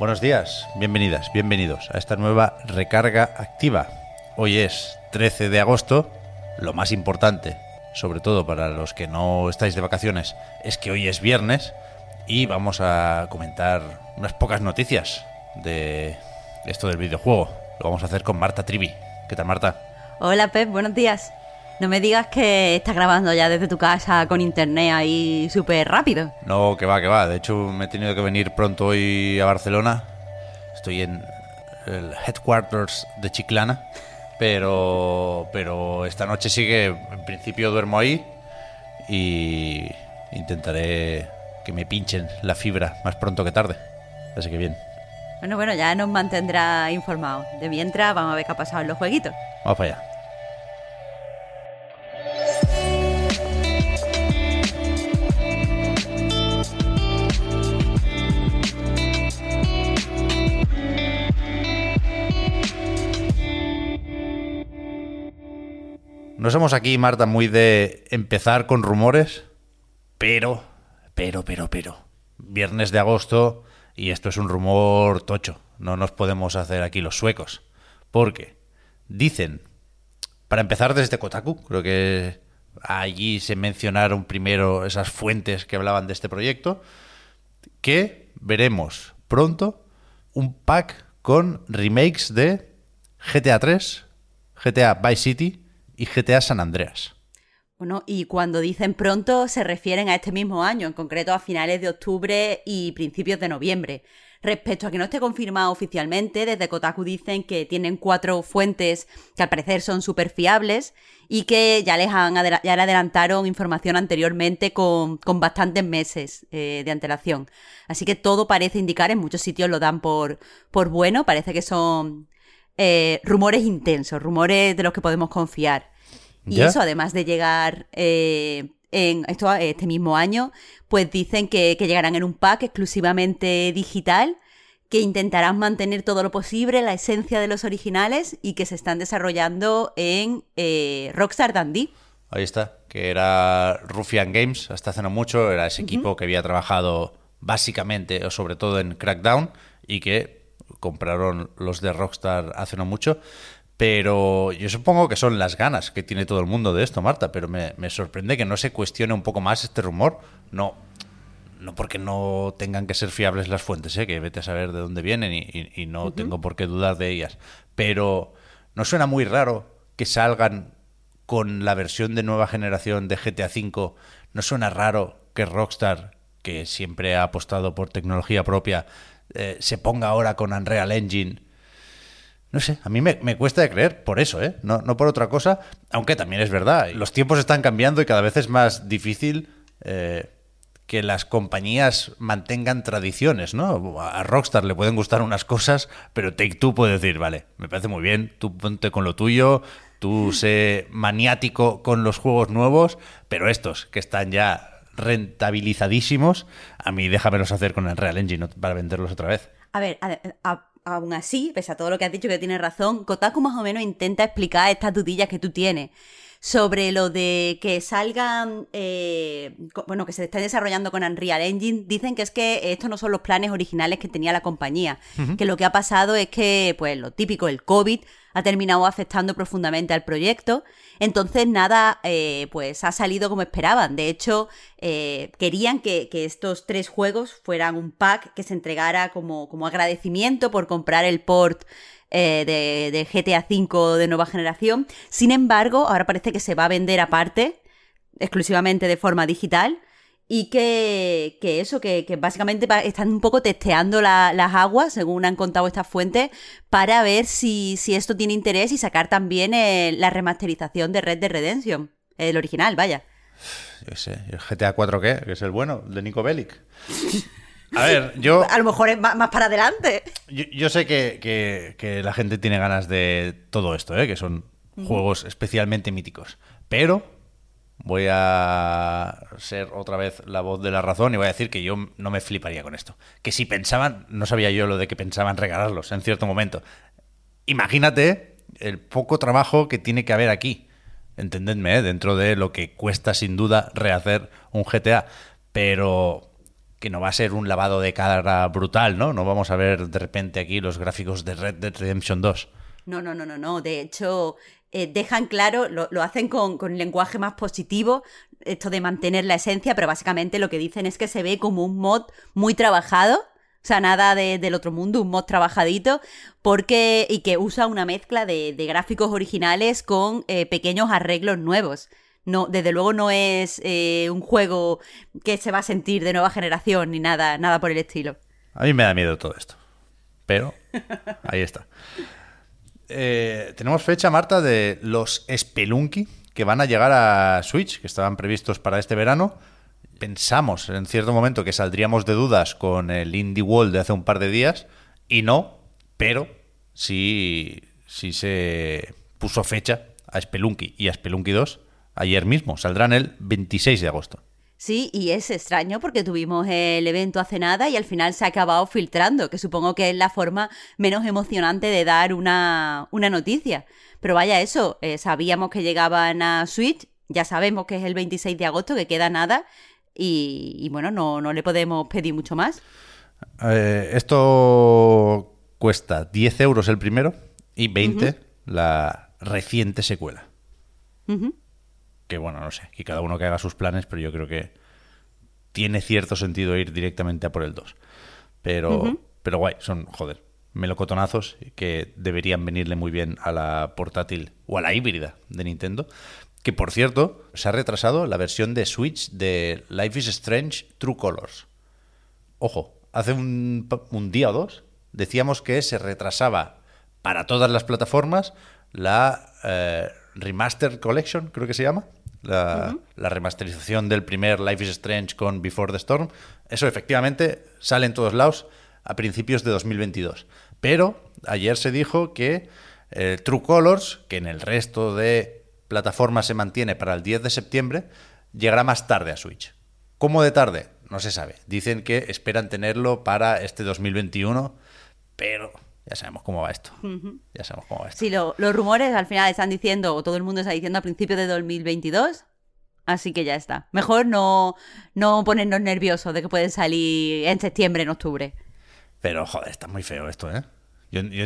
Buenos días, bienvenidas, bienvenidos a esta nueva recarga activa. Hoy es 13 de agosto, lo más importante, sobre todo para los que no estáis de vacaciones, es que hoy es viernes y vamos a comentar unas pocas noticias de esto del videojuego. Lo vamos a hacer con Marta Trivi. ¿Qué tal, Marta? Hola Pep, buenos días. No me digas que estás grabando ya desde tu casa con internet ahí súper rápido. No, que va, que va. De hecho, me he tenido que venir pronto hoy a Barcelona. Estoy en el headquarters de Chiclana. Pero, pero esta noche sí que en principio duermo ahí y intentaré que me pinchen la fibra más pronto que tarde. Así que bien. Bueno, bueno, ya nos mantendrá informados. De mientras, vamos a ver qué ha pasado en los jueguitos. Vamos para allá. No somos aquí, Marta, muy de empezar con rumores, pero, pero, pero, pero. Viernes de agosto y esto es un rumor tocho. No nos podemos hacer aquí los suecos. Porque dicen, para empezar desde Kotaku, creo que allí se mencionaron primero esas fuentes que hablaban de este proyecto, que veremos pronto un pack con remakes de GTA 3, GTA Vice City y GTA San Andreas. Bueno, y cuando dicen pronto se refieren a este mismo año, en concreto a finales de octubre y principios de noviembre. Respecto a que no esté confirmado oficialmente, desde Kotaku dicen que tienen cuatro fuentes que al parecer son súper fiables y que ya les, han ya le adelantaron información anteriormente con, con bastantes meses eh, de antelación. Así que todo parece indicar, en muchos sitios lo dan por, por bueno, parece que son eh, rumores intensos, rumores de los que podemos confiar. Y ¿Ya? eso, además de llegar eh, en esto, este mismo año, pues dicen que, que llegarán en un pack exclusivamente digital, que intentarán mantener todo lo posible la esencia de los originales y que se están desarrollando en eh, Rockstar Dundee. Ahí está, que era Ruffian Games hasta hace no mucho, era ese equipo que había trabajado básicamente o sobre todo en Crackdown y que compraron los de Rockstar hace no mucho. Pero yo supongo que son las ganas que tiene todo el mundo de esto, Marta, pero me, me sorprende que no se cuestione un poco más este rumor. No, no porque no tengan que ser fiables las fuentes, ¿eh? que vete a saber de dónde vienen y, y- y no tengo por qué dudar de ellas. Pero ¿no suena muy raro que salgan con la versión de nueva generación de GTA V? ¿No suena raro que Rockstar, que siempre ha apostado por tecnología propia, eh, se ponga ahora con Unreal Engine? No sé, a mí me, cuesta de creer por eso, ¿eh? No, no por otra cosa, aunque también es verdad, los tiempos están cambiando y cada vez es más difícil eh, que las compañías mantengan tradiciones, ¿no? A Rockstar le pueden gustar unas cosas, pero Take Two puede decir, vale, me parece muy bien, tú ponte con lo tuyo, tú sé maniático con los juegos nuevos, pero estos que están ya rentabilizadísimos, a mí déjamelos hacer con el Real Engine para venderlos otra vez. A ver, a- a- aún así, pese a todo lo que has dicho que tienes razón, Kotaku más o menos intenta explicar estas dudillas que tú tienes sobre lo de que salgan, eh, bueno, que se estén desarrollando con Unreal Engine. Dicen que es que estos no son los planes originales que tenía la compañía, que lo que ha pasado es que, pues, lo típico, el COVID ha terminado afectando profundamente al proyecto. Entonces nada, eh, pues ha salido como esperaban. De hecho, eh, querían que, que estos tres juegos fueran un pack que se entregara como, como agradecimiento por comprar el port eh, de, de GTA V de nueva generación. Sin embargo, ahora parece que se va a vender aparte, exclusivamente de forma digital. Y que, eso, que, básicamente están un poco testeando la- las aguas, según han contado estas fuentes, para ver si, esto tiene interés y sacar también eh, la remasterización de Red Dead Redemption, el original, vaya. Yo sé, ¿el GTA 4 qué? Que es el bueno, de Nico Bellic. A ver, yo, A lo mejor es más, para adelante. yo, yo sé que, que- que la gente tiene ganas de todo esto, ¿eh? que son juegos especialmente míticos. Pero voy a ser otra vez la voz de la razón y voy a decir que yo no me fliparía con esto. Que si pensaban, no sabía yo lo de que pensaban regalarlos en cierto momento. Imagínate el poco trabajo que tiene que haber aquí. Entendedme, ¿eh? dentro de lo que cuesta sin duda rehacer un GTA. Pero que no va a ser un lavado de cara brutal, ¿no? No vamos a ver de repente aquí los gráficos de Red Dead Redemption 2. No, no, no, no, no. De hecho, eh, dejan claro, lo, hacen con, con lenguaje más positivo, esto de mantener la esencia, pero básicamente lo que dicen es que se ve como un mod muy trabajado. O sea, nada de- del otro mundo, un mod trabajadito, porque. y que usa una mezcla de, de gráficos originales con eh, pequeños arreglos nuevos. No, desde luego no es eh, un juego que se va a sentir de nueva generación ni nada, nada por el estilo. A mí me da miedo todo esto. Pero ahí está. Eh, tenemos fecha, Marta, de los Spelunky que van a llegar a Switch, que estaban previstos para este verano. Pensamos en cierto momento que saldríamos de dudas con el Indie World de hace un par de días y no, pero sí, sí se puso fecha a Spelunky y a Spelunky 2 ayer mismo. Saldrán el 26 de agosto. Sí, y es extraño porque tuvimos el evento hace nada y al final se ha acabado filtrando, que supongo que es la forma menos emocionante de dar una, una noticia. Pero vaya eso, eh, sabíamos que llegaban a Switch, ya sabemos que es el 26 de agosto, que queda nada, y, y bueno, no, no le podemos pedir mucho más. Eh, esto cuesta 10 euros el primero y 20 la reciente secuela. Que bueno, no sé, que cada uno que haga sus planes, pero yo creo que tiene cierto sentido ir directamente a por el 2. Pero, pero guay, son, joder, melocotonazos que deberían venirle muy bien a la portátil o a la híbrida de Nintendo. Que por cierto, se ha retrasado la versión de Switch de Life is Strange True Colors. Ojo, hace un, día o dos decíamos que se retrasaba para todas las plataformas la eh, Remaster Collection, creo que se llama. La, la remasterización del primer Life is Strange con Before the Storm. Eso efectivamente sale en todos lados a principios de 2022. Pero ayer se dijo que eh, True Colors, que en el resto de plataformas se mantiene para el 10 de septiembre, llegará más tarde a Switch. ¿Cómo de tarde? No se sabe. Dicen que esperan tenerlo para este 2021, pero ya sabemos cómo va esto. Ya sabemos cómo va esto. Sí, lo- los rumores al final están diciendo, o todo el mundo está diciendo a principios de 2022, así que ya está. Mejor no, no ponernos nerviosos de que pueden salir en septiembre, en octubre. Pero, joder, está muy feo esto, ¿eh? Yo, yo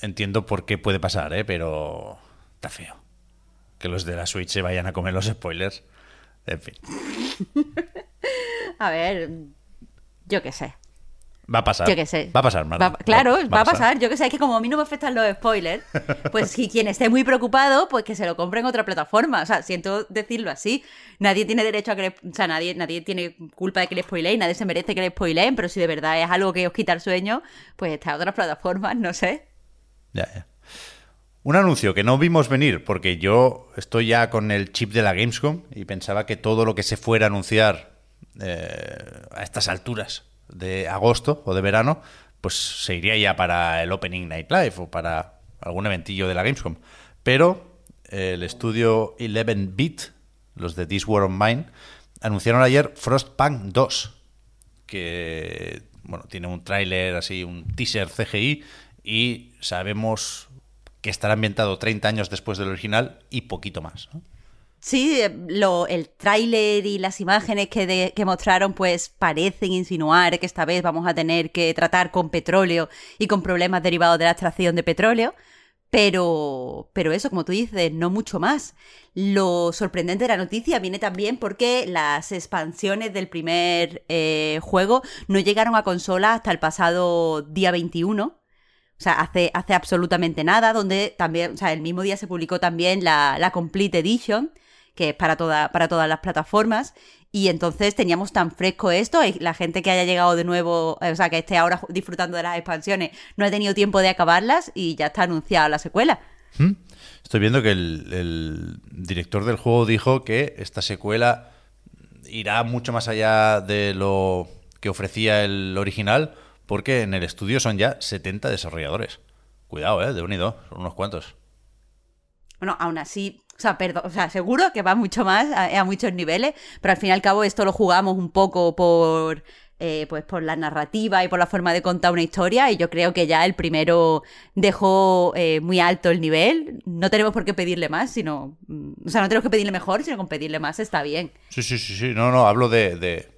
entiendo por qué puede pasar, ¿eh? Pero está feo. Que los de la Switch se vayan a comer los spoilers. En fin, A ver, yo qué sé. Va a pasar. Yo qué sé. Va a pasar, Marta. Va- claro, va, a pasar. Yo que sé, es que como a mí no me afectan los spoilers, pues si quien esté muy preocupado, pues que se lo compre en otra plataforma. O sea, siento decirlo así. Nadie tiene derecho a que le, O sea, nadie, nadie tiene culpa de que le spoileen, nadie se merece que le spoileen, pero si de verdad es algo que os quita el sueño, pues está en otras plataformas, no sé. Ya, ya. Un anuncio que no vimos venir, porque yo estoy ya con el chip de la Gamescom y pensaba que todo lo que se fuera a anunciar eh, a estas alturas de agosto o de verano, pues se iría ya para el Opening Night Live o para algún eventillo de la Gamescom. Pero el estudio 11-bit, los de This War of Mine, anunciaron ayer Frostpunk 2, que bueno, tiene un tráiler así, un teaser CGI y sabemos que estará ambientado 30 años después del original y poquito más. ¿no? Sí, eh, lo, el tráiler y las imágenes que, mostraron pues parecen insinuar que esta vez vamos a tener que tratar con petróleo y con problemas derivados de la extracción de petróleo, pero, pero eso, como tú dices, no mucho más. Lo sorprendente de la noticia viene también porque las expansiones del primer eh, juego no llegaron a consola hasta el pasado día 21. O sea, hace, hace absolutamente nada, donde también, o sea, el mismo día se publicó también la, la Complete Edition, que es para, toda, para todas las plataformas. Y entonces teníamos tan fresco esto, y la gente que haya llegado de nuevo, o sea, que esté ahora disfrutando de las expansiones, no ha tenido tiempo de acabarlas y ya está anunciada la secuela. ¿Mm? Estoy viendo que el, el director del juego dijo que esta secuela irá mucho más allá de lo que ofrecía el original, porque en el estudio son ya 70 desarrolladores. Cuidado, ¿eh? De unido, son unos cuantos. Bueno, aún así, o sea, perdón, o sea, seguro que va mucho más a, a muchos niveles, pero al fin y al cabo esto lo jugamos un poco por eh, pues por la narrativa y por la forma de contar una historia y yo creo que ya el primero dejó eh, muy alto el nivel. No tenemos por qué pedirle más, sino... mm, O sea, no tenemos que pedirle mejor, sino con pedirle más está bien. Sí, sí, sí, sí. No, no, hablo de, de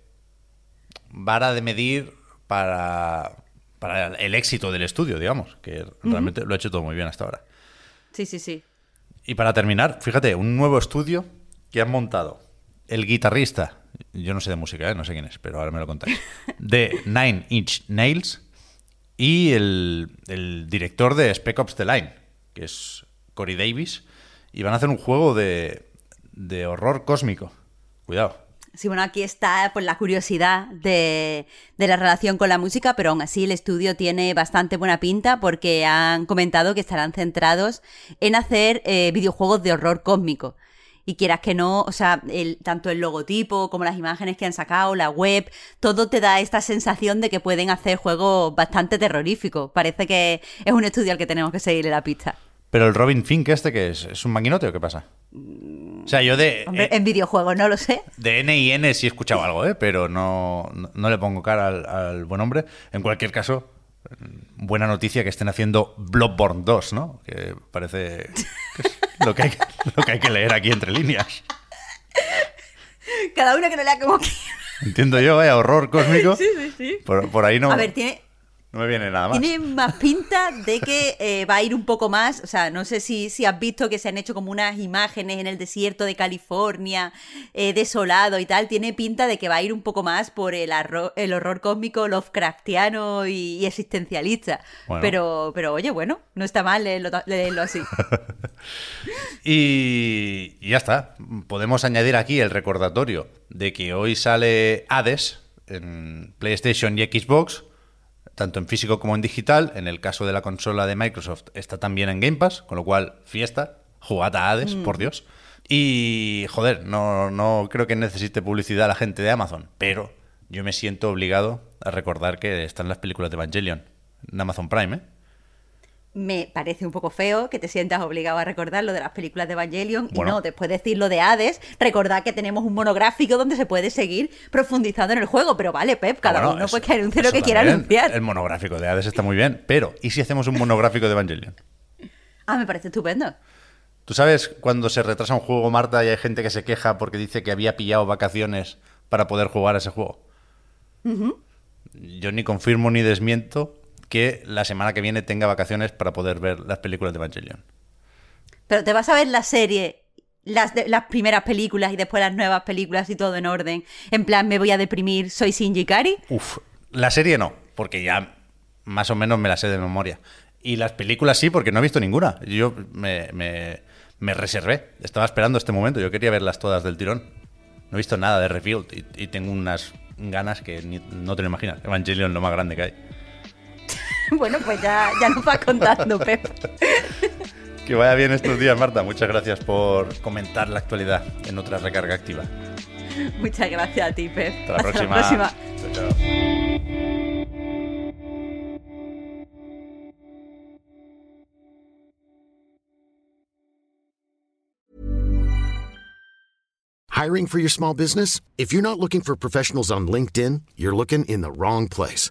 vara de medir para, para el éxito del estudio, digamos, que realmente lo ha hecho todo muy bien hasta ahora. Sí, sí, sí. Y para terminar, fíjate, un nuevo estudio que han montado el guitarrista, yo no sé de música, ¿eh? no sé quién es, pero ahora me lo contáis, de Nine Inch Nails y el, el director de Spec Ops The Line, que es Corey Davis, y van a hacer un juego de, de horror cósmico. Cuidado. Sí, bueno, aquí está pues, la curiosidad de, de la relación con la música, pero aún así el estudio tiene bastante buena pinta porque han comentado que estarán centrados en hacer eh, videojuegos de horror cósmico. Y quieras que no, o sea, el, tanto el logotipo como las imágenes que han sacado, la web, todo te da esta sensación de que pueden hacer juegos bastante terroríficos. Parece que es un estudio al que tenemos que seguirle la pista. Pero el Robin Fink este, que es? ¿Es un maquinote o qué pasa? O sea, yo de, Hombre, eh, en videojuegos no lo sé. de N y N sí he escuchado algo, ¿eh? pero no, no, no le pongo cara al, al buen hombre. En cualquier caso, buena noticia que estén haciendo Bloodborne 2, ¿no? Que parece que es lo que hay, lo que, hay que leer aquí entre líneas. Cada uno que no lea como quiera. Entiendo yo, ¿eh? Horror cósmico. Sí, sí, sí. Por, por ahí no, A ver, tiene, no me viene nada más. Tiene más pinta de que eh, va a ir un poco más. O sea, no sé si, si has visto que se han hecho como unas imágenes en el desierto de California, eh, desolado y tal. Tiene pinta de que va a ir un poco más por el, arro- el horror cósmico Lovecraftiano y, y existencialista. Bueno. Pero, pero oye, bueno, no está mal leerlo, ta- leerlo así. Y, y ya está. Podemos añadir aquí el recordatorio de que hoy sale Hades en PlayStation y Xbox, tanto en físico como en digital. En el caso de la consola de Microsoft está también en Game Pass, con lo cual, fiesta, jugad a Hades, por Dios. Y, joder, no, no creo que necesite publicidad la gente de Amazon, pero yo me siento obligado a recordar que están las películas de Evangelion en Amazon Prime, ¿eh? Me parece un poco feo que te sientas obligado a recordar lo de las películas de Evangelion Bueno. y no, después de decir lo de Hades, recordad que tenemos un monográfico donde se puede seguir profundizando en el juego. Pero vale, Pep, cada Bueno, uno eso- pues que anuncie lo eso que quiera anunciar. El monográfico de Hades está muy bien, pero ¿y si hacemos un monográfico de Evangelion? Ah, me parece estupendo. ¿Tú sabes cuando se retrasa un juego, Marta, y hay gente que se queja porque dice que había pillado vacaciones para poder jugar a ese juego? Yo ni confirmo ni desmiento que la semana que viene tenga vacaciones para poder ver las películas de Evangelion. Pero te vas a ver la serie, las, de- las primeras películas y después las nuevas películas y todo en orden. En plan, me voy a deprimir, soy Shinji Kari. Uf, la serie no, porque ya más o menos me la sé de memoria. Y las películas sí, porque no he visto ninguna. Yo me, me- me reservé, estaba esperando este momento, yo quería verlas todas del tirón. No he visto nada de Revealed y, y tengo unas ganas que ni- no te lo imaginas. Evangelion lo más grande que hay. bueno, pues ya, ya nos vas contando, Pep. Que vaya bien estos días, Marta. Muchas gracias por comentar la actualidad en otra recarga activa. Muchas gracias a ti, Pep. Hasta la próxima. próxima. Chao, chao. Hiring for your small business? If you're not looking for professionals on LinkedIn, you're looking in the wrong place.